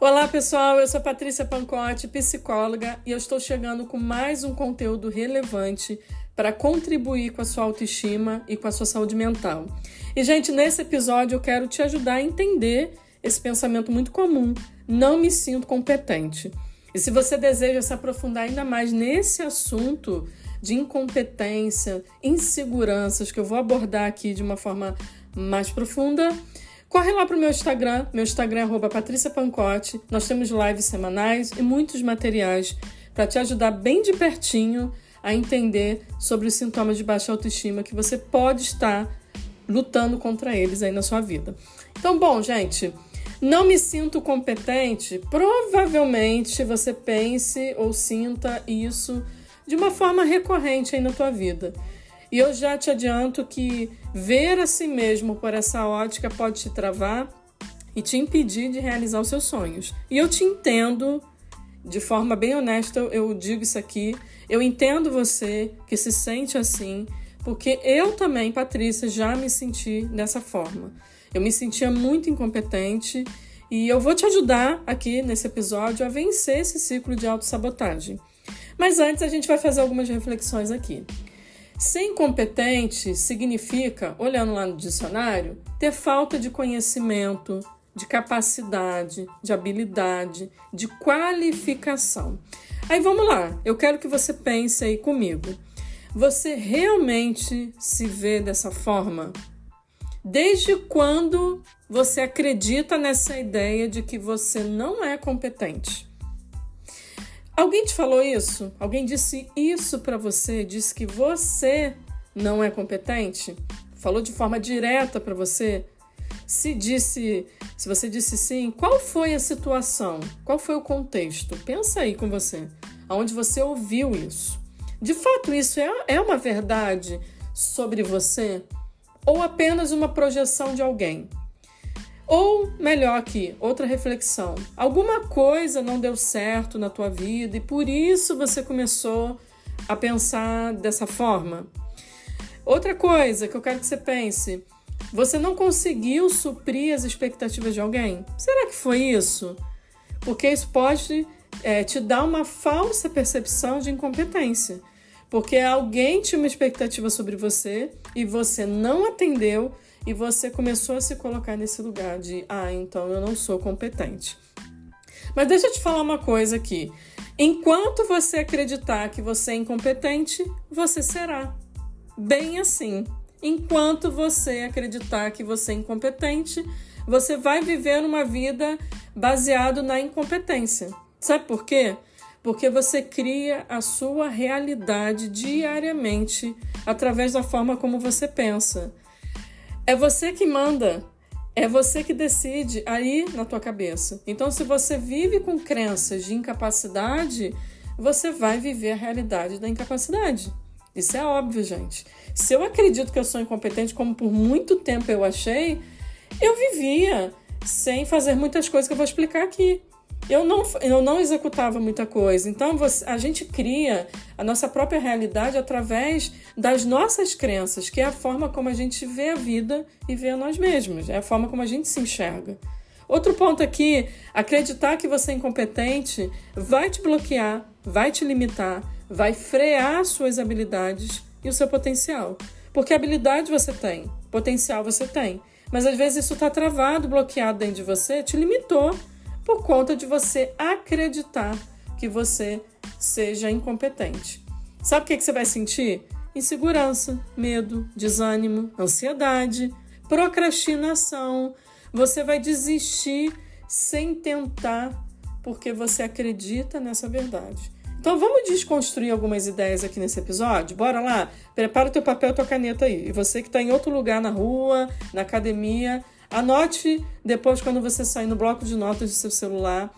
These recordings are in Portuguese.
Olá pessoal, eu sou Patrícia Pancotti, psicóloga, e eu estou chegando com mais um conteúdo relevante para contribuir com a sua autoestima e com a sua saúde mental. E gente, nesse episódio eu quero te ajudar a entender esse pensamento muito comum: não me sinto competente. E se você deseja se aprofundar ainda mais nesse assunto de incompetência, inseguranças que eu vou abordar aqui de uma forma mais profunda, Corre lá para o meu Instagram, meu Instagram é Patrícia Pancotti. Nós temos lives semanais e muitos materiais para te ajudar bem de pertinho a entender sobre os sintomas de baixa autoestima que você pode estar lutando contra eles aí na sua vida. Então, bom, gente, não me sinto competente. Provavelmente você pense ou sinta isso de uma forma recorrente aí na tua vida. E eu já te adianto que ver a si mesmo por essa ótica pode te travar e te impedir de realizar os seus sonhos. E eu te entendo, de forma bem honesta, eu digo isso aqui. Eu entendo você que se sente assim, porque eu também, Patrícia, já me senti dessa forma. Eu me sentia muito incompetente e eu vou te ajudar aqui nesse episódio a vencer esse ciclo de autossabotagem. Mas antes a gente vai fazer algumas reflexões aqui. Ser incompetente significa, olhando lá no dicionário, ter falta de conhecimento, de capacidade, de habilidade, de qualificação. Aí vamos lá, eu quero que você pense aí comigo. Você realmente se vê dessa forma? Desde quando você acredita nessa ideia de que você não é competente? Alguém te falou isso? Alguém disse isso para você? Disse que você não é competente? Falou de forma direta para você? Se disse, se você disse sim, qual foi a situação? Qual foi o contexto? Pensa aí com você. Aonde você ouviu isso? De fato, isso é, é uma verdade sobre você? Ou apenas uma projeção de alguém? Ou melhor aqui, outra reflexão. Alguma coisa não deu certo na tua vida e por isso você começou a pensar dessa forma? Outra coisa que eu quero que você pense: você não conseguiu suprir as expectativas de alguém? Será que foi isso? Porque isso pode é, te dar uma falsa percepção de incompetência. Porque alguém tinha uma expectativa sobre você e você não atendeu e você começou a se colocar nesse lugar de, ah, então eu não sou competente. Mas deixa eu te falar uma coisa aqui. Enquanto você acreditar que você é incompetente, você será. Bem assim. Enquanto você acreditar que você é incompetente, você vai viver uma vida baseado na incompetência. Sabe por quê? Porque você cria a sua realidade diariamente através da forma como você pensa. É você que manda. É você que decide aí na tua cabeça. Então, se você vive com crenças de incapacidade, você vai viver a realidade da incapacidade. Isso é óbvio, gente. Se eu acredito que eu sou incompetente, como por muito tempo eu achei, eu vivia sem fazer muitas coisas que eu vou explicar aqui eu não, eu não executava muita coisa. Então você, a gente cria a nossa própria realidade através das nossas crenças, que é a forma como a gente vê a vida e vê a nós mesmos, é a forma como a gente se enxerga. Outro ponto aqui, acreditar que você é incompetente vai te bloquear, vai te limitar, vai frear suas habilidades e o seu potencial. Porque habilidade você tem, potencial você tem, mas às vezes isso está travado, bloqueado dentro de você, te limitou por conta de você acreditar que você seja incompetente. Sabe o que, você vai sentir? Insegurança, medo, desânimo, ansiedade, procrastinação. Você vai desistir sem tentar, porque você acredita nessa verdade. Então vamos desconstruir algumas ideias aqui nesse episódio? Bora lá? Prepara o teu papel e tua caneta aí. E você que está em outro lugar na rua, na academia, Anote depois quando você sair no bloco de notas do seu celular,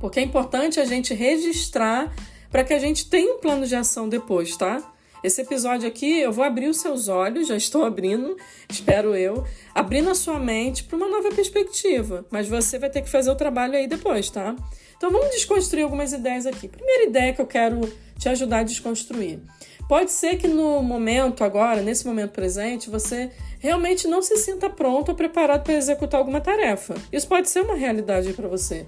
porque é importante a gente registrar para que a gente tenha um plano de ação depois, tá? Esse episódio aqui eu vou abrir os seus olhos, já estou abrindo, espero eu, abrindo a sua mente para uma nova perspectiva, mas você vai ter que fazer o trabalho aí depois, tá? Então vamos desconstruir algumas ideias aqui. Primeira ideia que eu quero te ajudar a desconstruir. Pode ser que no momento agora, nesse momento presente, você realmente não se sinta pronto ou preparado para executar alguma tarefa. Isso pode ser uma realidade para você.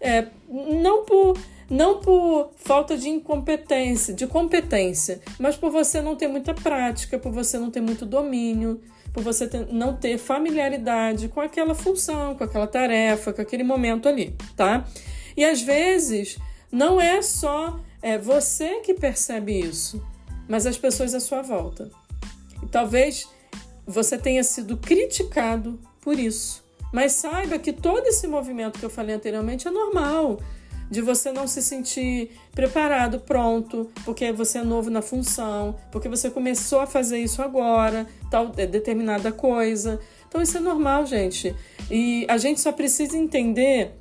é, não por não por falta de incompetência, de competência, mas por você não ter muita prática, por você não ter muito domínio, por você ter, não ter familiaridade com aquela função, com aquela tarefa, com aquele momento ali, tá? E às vezes não é só é você que percebe isso, mas as pessoas à sua volta. E talvez você tenha sido criticado por isso. Mas saiba que todo esse movimento que eu falei anteriormente é normal de você não se sentir preparado, pronto, porque você é novo na função, porque você começou a fazer isso agora, tal determinada coisa. Então isso é normal, gente. E a gente só precisa entender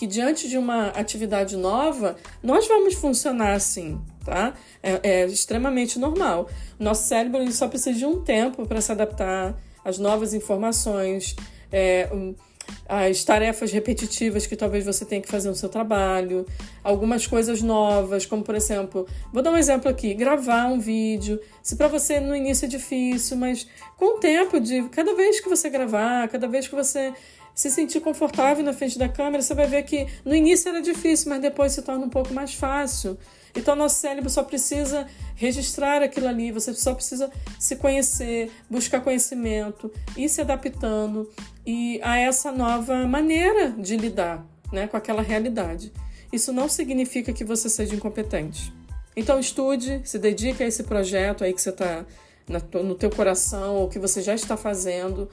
que diante de uma atividade nova, nós vamos funcionar assim, tá? É, é extremamente normal. Nosso cérebro só precisa de um tempo para se adaptar às novas informações. É, as tarefas repetitivas que talvez você tenha que fazer no seu trabalho, algumas coisas novas, como por exemplo, vou dar um exemplo aqui, gravar um vídeo. Se para você no início é difícil, mas com o tempo de cada vez que você gravar, cada vez que você se sentir confortável na frente da câmera, você vai ver que no início era difícil, mas depois se torna um pouco mais fácil. Então, nosso cérebro só precisa registrar aquilo ali, você só precisa se conhecer, buscar conhecimento, ir se adaptando e a essa nova maneira de lidar né, com aquela realidade. Isso não significa que você seja incompetente. Então, estude, se dedique a esse projeto aí que você está no teu coração ou que você já está fazendo.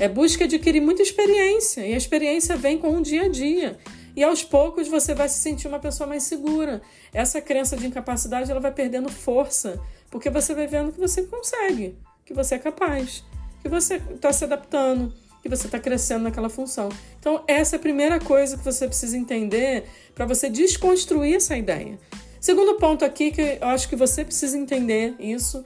É, busque adquirir muita experiência e a experiência vem com o dia a dia. E aos poucos você vai se sentir uma pessoa mais segura. Essa crença de incapacidade ela vai perdendo força, porque você vai vendo que você consegue, que você é capaz, que você está se adaptando, que você está crescendo naquela função. Então, essa é a primeira coisa que você precisa entender para você desconstruir essa ideia. Segundo ponto aqui, que eu acho que você precisa entender isso,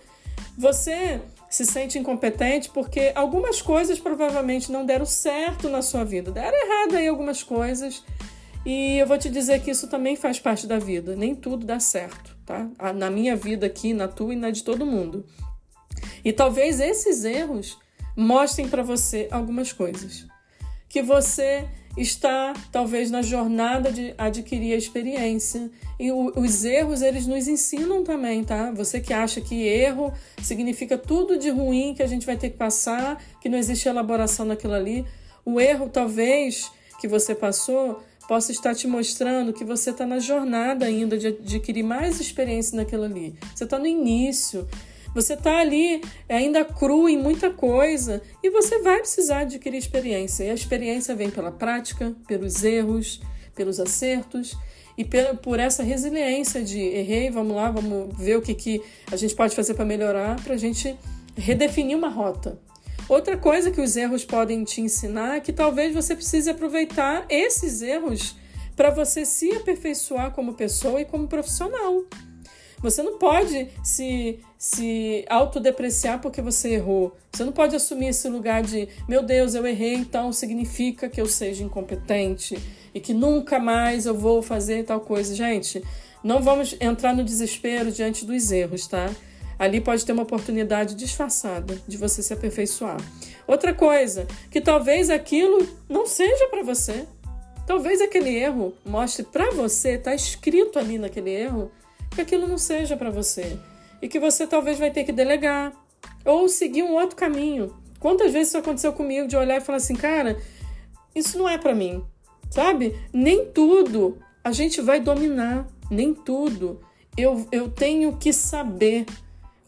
você se sente incompetente porque algumas coisas provavelmente não deram certo na sua vida. Deram errado aí algumas coisas e eu vou te dizer que isso também faz parte da vida. Nem tudo dá certo, tá? Na minha vida aqui, na tua e na de todo mundo. E talvez esses erros mostrem para você algumas coisas. Que você está talvez na jornada de adquirir a experiência. E o, os erros, eles nos ensinam também, tá? Você que acha que erro significa tudo de ruim que a gente vai ter que passar, que não existe elaboração naquilo ali. O erro, talvez, que você passou possa estar te mostrando que você está na jornada ainda de adquirir mais experiência naquilo ali. Você está no início, você está ali ainda cru em muita coisa e você vai precisar adquirir experiência. E a experiência vem pela prática, pelos erros, pelos acertos e por essa resiliência de errei, vamos lá, vamos ver o que, que a gente pode fazer para melhorar, para a gente redefinir uma rota. Outra coisa que os erros podem te ensinar é que talvez você precise aproveitar esses erros para você se aperfeiçoar como pessoa e como profissional. Você não pode se, se autodepreciar porque você errou. Você não pode assumir esse lugar de, meu Deus, eu errei, então significa que eu seja incompetente e que nunca mais eu vou fazer tal coisa. Gente, não vamos entrar no desespero diante dos erros, tá? Ali pode ter uma oportunidade disfarçada de você se aperfeiçoar. Outra coisa, que talvez aquilo não seja para você. Talvez aquele erro mostre para você, está escrito ali naquele erro, que aquilo não seja para você. E que você talvez vai ter que delegar ou seguir um outro caminho. Quantas vezes isso aconteceu comigo de olhar e falar assim, cara, isso não é para mim, sabe? Nem tudo a gente vai dominar, nem tudo eu, eu tenho que saber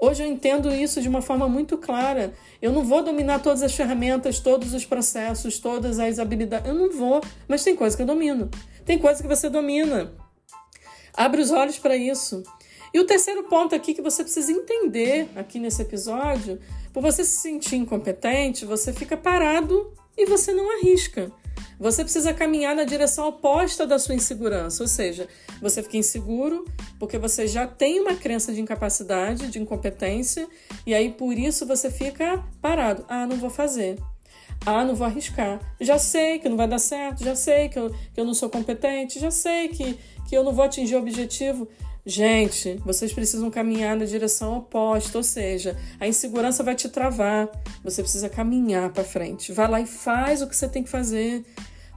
Hoje eu entendo isso de uma forma muito clara. Eu não vou dominar todas as ferramentas, todos os processos, todas as habilidades. Eu não vou, mas tem coisa que eu domino. Tem coisa que você domina. Abre os olhos para isso. E o terceiro ponto aqui que você precisa entender aqui nesse episódio, por você se sentir incompetente, você fica parado e você não arrisca. Você precisa caminhar na direção oposta da sua insegurança, ou seja, você fica inseguro porque você já tem uma crença de incapacidade, de incompetência, e aí por isso você fica parado. Ah, não vou fazer. Ah, não vou arriscar. Já sei que não vai dar certo, já sei que eu, que eu não sou competente, já sei que, que eu não vou atingir o objetivo. Gente, vocês precisam caminhar na direção oposta, ou seja, a insegurança vai te travar. Você precisa caminhar para frente. Vai lá e faz o que você tem que fazer.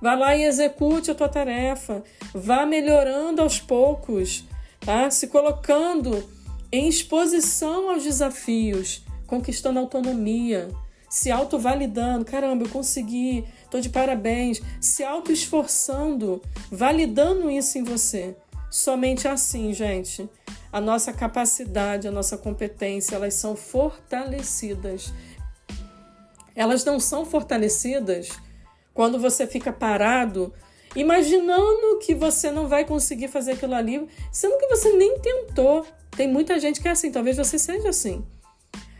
Vá lá e execute a tua tarefa. Vá melhorando aos poucos, tá? Se colocando em exposição aos desafios, conquistando autonomia, se autovalidando. Caramba, eu consegui, tô de parabéns. Se auto-esforçando, validando isso em você. Somente assim, gente, a nossa capacidade, a nossa competência, elas são fortalecidas. Elas não são fortalecidas quando você fica parado, imaginando que você não vai conseguir fazer aquilo ali, sendo que você nem tentou. Tem muita gente que é assim, talvez você seja assim.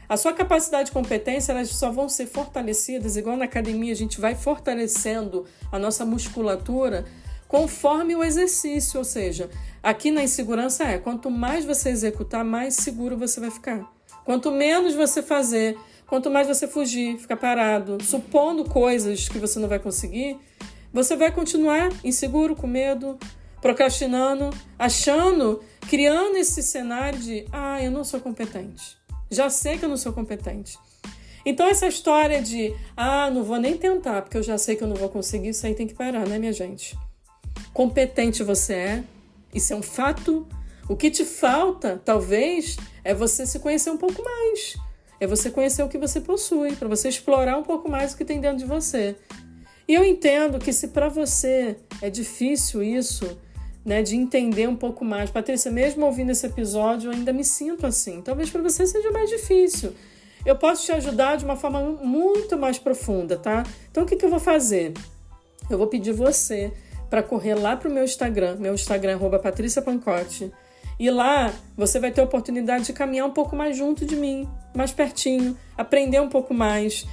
A sua capacidade e competência elas só vão ser fortalecidas, igual na academia a gente vai fortalecendo a nossa musculatura conforme o exercício, ou seja, aqui na insegurança é quanto mais você executar, mais seguro você vai ficar. Quanto menos você fazer, quanto mais você fugir, ficar parado, supondo coisas que você não vai conseguir, você vai continuar inseguro, com medo, procrastinando, achando, criando esse cenário de ah, eu não sou competente. Já sei que eu não sou competente. Então essa história de ah, não vou nem tentar, porque eu já sei que eu não vou conseguir, isso aí tem que parar, né, minha gente? Competente você é, isso é um fato. O que te falta, talvez, é você se conhecer um pouco mais. É você conhecer o que você possui, para você explorar um pouco mais o que tem dentro de você. E eu entendo que se para você é difícil isso, né, de entender um pouco mais. Patrícia, mesmo ouvindo esse episódio, eu ainda me sinto assim. Talvez para você seja mais difícil. Eu posso te ajudar de uma forma muito mais profunda, tá? Então o que, que eu vou fazer? Eu vou pedir você para correr lá para o meu Instagram, meu Instagram é Patrícia Pancotti. E lá você vai ter a oportunidade de caminhar um pouco mais junto de mim, mais pertinho, aprender um pouco mais,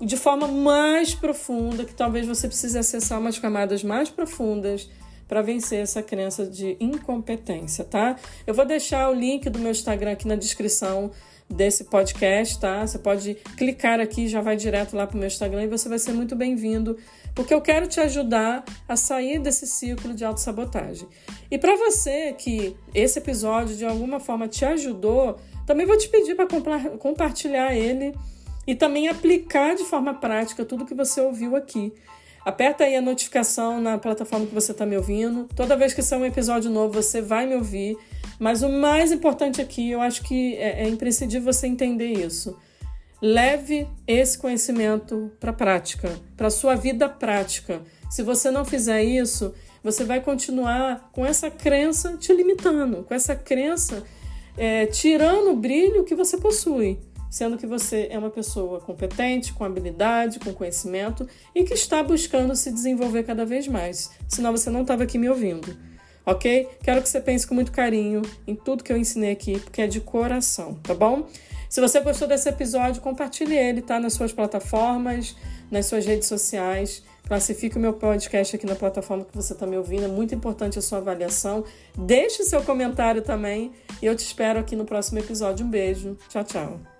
de forma mais profunda, que talvez você precise acessar umas camadas mais profundas para vencer essa crença de incompetência, tá? Eu vou deixar o link do meu Instagram aqui na descrição desse podcast, tá? Você pode clicar aqui, já vai direto lá para o meu Instagram e você vai ser muito bem-vindo, porque eu quero te ajudar a sair desse ciclo de autossabotagem. E para você que esse episódio de alguma forma te ajudou, também vou te pedir para compartilhar ele e também aplicar de forma prática tudo que você ouviu aqui. Aperta aí a notificação na plataforma que você está me ouvindo. Toda vez que sair um episódio novo, você vai me ouvir. Mas o mais importante aqui, eu acho que é, é imprescindível você entender isso. Leve esse conhecimento para a prática, para a sua vida prática. Se você não fizer isso, você vai continuar com essa crença te limitando, com essa crença é, tirando o brilho que você possui sendo que você é uma pessoa competente, com habilidade, com conhecimento e que está buscando se desenvolver cada vez mais. Senão você não estava aqui me ouvindo. Ok? Quero que você pense com muito carinho em tudo que eu ensinei aqui, porque é de coração, tá bom? Se você gostou desse episódio, compartilhe ele, tá? Nas suas plataformas, nas suas redes sociais. Classifique o meu podcast aqui na plataforma que você está me ouvindo. É muito importante a sua avaliação. Deixe seu comentário também. E eu te espero aqui no próximo episódio. Um beijo. Tchau, tchau.